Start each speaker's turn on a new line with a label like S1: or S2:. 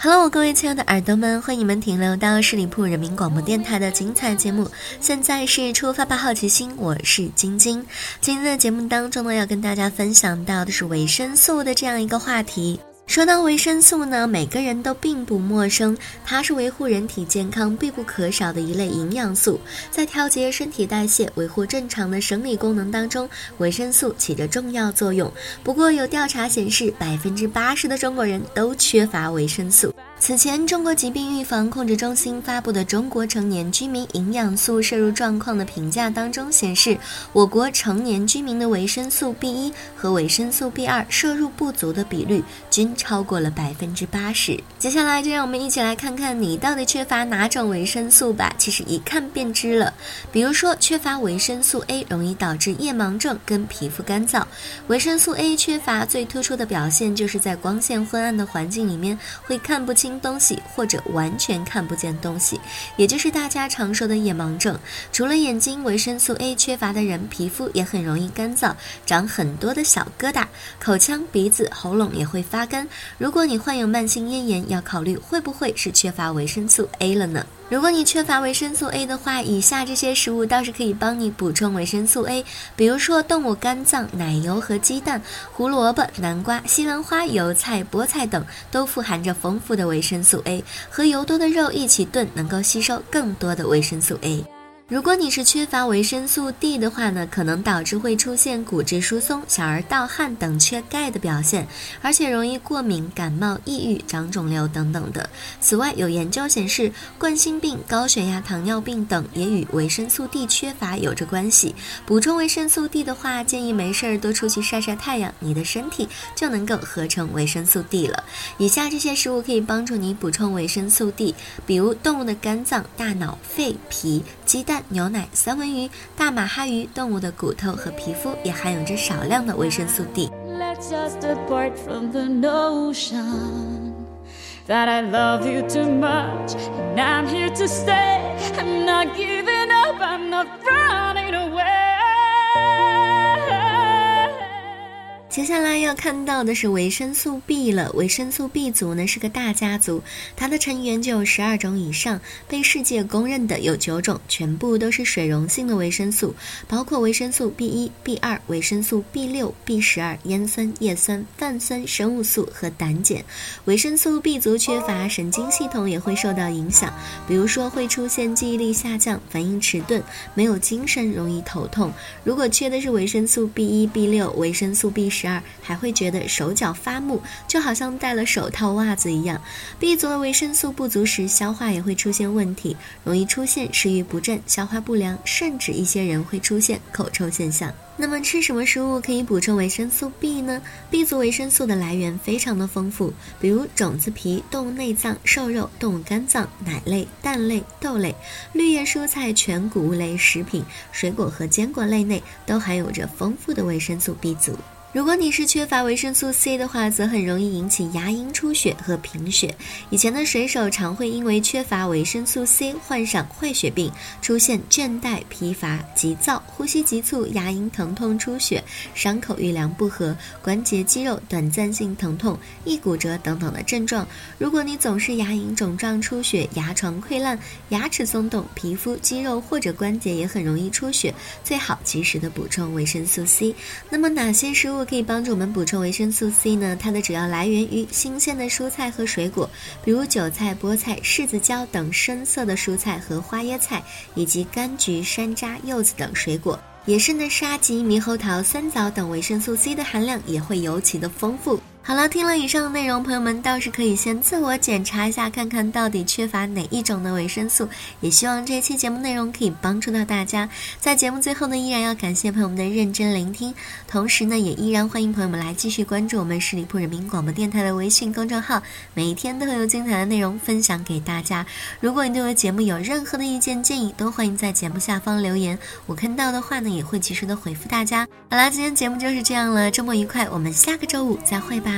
S1: Hello，各位亲爱的耳朵们，欢迎你们停留到十里铺人民广播电台的精彩节目。现在是出发吧，好奇心，我是晶晶。今天的节目当中呢，要跟大家分享到的是维生素的这样一个话题。说到维生素呢，每个人都并不陌生，它是维护人体健康必不可少的一类营养素，在调节身体代谢、维护正常的生理功能当中，维生素起着重要作用。不过有调查显示，百分之八十的中国人都缺乏维生素。此前，中国疾病预防控制中心发布的《中国成年居民营养素摄入状况的评价》当中显示，我国成年居民的维生素 B 一和维生素 B 二摄入不足的比率均超过了百分之八十。接下来，就让我们一起来看看你到底缺乏哪种维生素吧。其实一看便知了。比如说，缺乏维生素 A 容易导致夜盲症跟皮肤干燥。维生素 A 缺乏最突出的表现就是在光线昏暗的环境里面会看不清。东西或者完全看不见东西，也就是大家常说的夜盲症。除了眼睛维生素 A 缺乏的人，皮肤也很容易干燥，长很多的小疙瘩，口腔、鼻子、喉咙也会发干。如果你患有慢性咽炎，要考虑会不会是缺乏维生素 A 了呢？如果你缺乏维生素 A 的话，以下这些食物倒是可以帮你补充维生素 A，比如说动物肝脏、奶油和鸡蛋、胡萝卜、南瓜、西兰花、油菜、菠菜等，都富含着丰富的维生素 A，和油多的肉一起炖，能够吸收更多的维生素 A。如果你是缺乏维生素 D 的话呢，可能导致会出现骨质疏松、小儿盗汗等缺钙的表现，而且容易过敏、感冒、抑郁、长肿瘤等等的。此外，有研究显示，冠心病、高血压、糖尿病等也与维生素 D 缺乏有着关系。补充维生素 D 的话，建议没事儿多出去晒晒太阳，你的身体就能够合成维生素 D 了。以下这些食物可以帮助你补充维生素 D，比如动物的肝脏、大脑、肺、脾、鸡蛋。牛奶、三文鱼、大马哈鱼，动物的骨头和皮肤也含有着少量的维生素 D。接下来要看到的是维生素 B 了。维生素 B 族呢是个大家族，它的成员就有十二种以上，被世界公认的有九种，全部都是水溶性的维生素，包括维生素 B 一、B 二、维生素 B 六、B 十二、烟酸、叶酸、泛酸生物素和胆碱。维生素 B 族缺乏，神经系统也会受到影响，比如说会出现记忆力下降、反应迟钝、没有精神、容易头痛。如果缺的是维生素 B 一、B 六、维生素 B 十。二还会觉得手脚发木，就好像戴了手套袜子一样。B 族的维生素不足时，消化也会出现问题，容易出现食欲不振、消化不良，甚至一些人会出现口臭现象。那么吃什么食物可以补充维生素 B 呢？B 族维生素的来源非常的丰富，比如种子皮、动物内脏、瘦肉、动物肝脏、奶类、蛋类、豆类、绿叶蔬菜、全谷物类食品、水果和坚果类内都含有着丰富的维生素 B 族。如果你是缺乏维生素 C 的话，则很容易引起牙龈出血和贫血。以前的水手常会因为缺乏维生素 C 患上坏血病，出现倦怠、疲乏、急躁、呼吸急促、牙龈疼痛、出血、伤口愈良不和、关节肌肉短暂性疼痛、易骨折等等的症状。如果你总是牙龈肿胀、出血、牙床溃烂、牙齿松动、皮肤、肌肉或者关节也很容易出血，最好及时的补充维生素 C。那么哪些食物？可以帮助我们补充维生素 C 呢？它的主要来源于新鲜的蔬菜和水果，比如韭菜、菠菜、柿子椒等深色的蔬菜和花椰菜，以及柑橘、山楂、柚子等水果。野生的沙棘、猕猴桃、酸枣等维生素 C 的含量也会尤其的丰富。好了，听了以上的内容，朋友们倒是可以先自我检查一下，看看到底缺乏哪一种的维生素。也希望这期节目内容可以帮助到大家。在节目最后呢，依然要感谢朋友们的认真聆听，同时呢，也依然欢迎朋友们来继续关注我们十里铺人民广播电台的微信公众号，每一天都会有精彩的内容分享给大家。如果你对我的节目有任何的意见建议，都欢迎在节目下方留言，我看到的话呢，也会及时的回复大家。好啦，今天节目就是这样了，周末愉快，我们下个周五再会吧。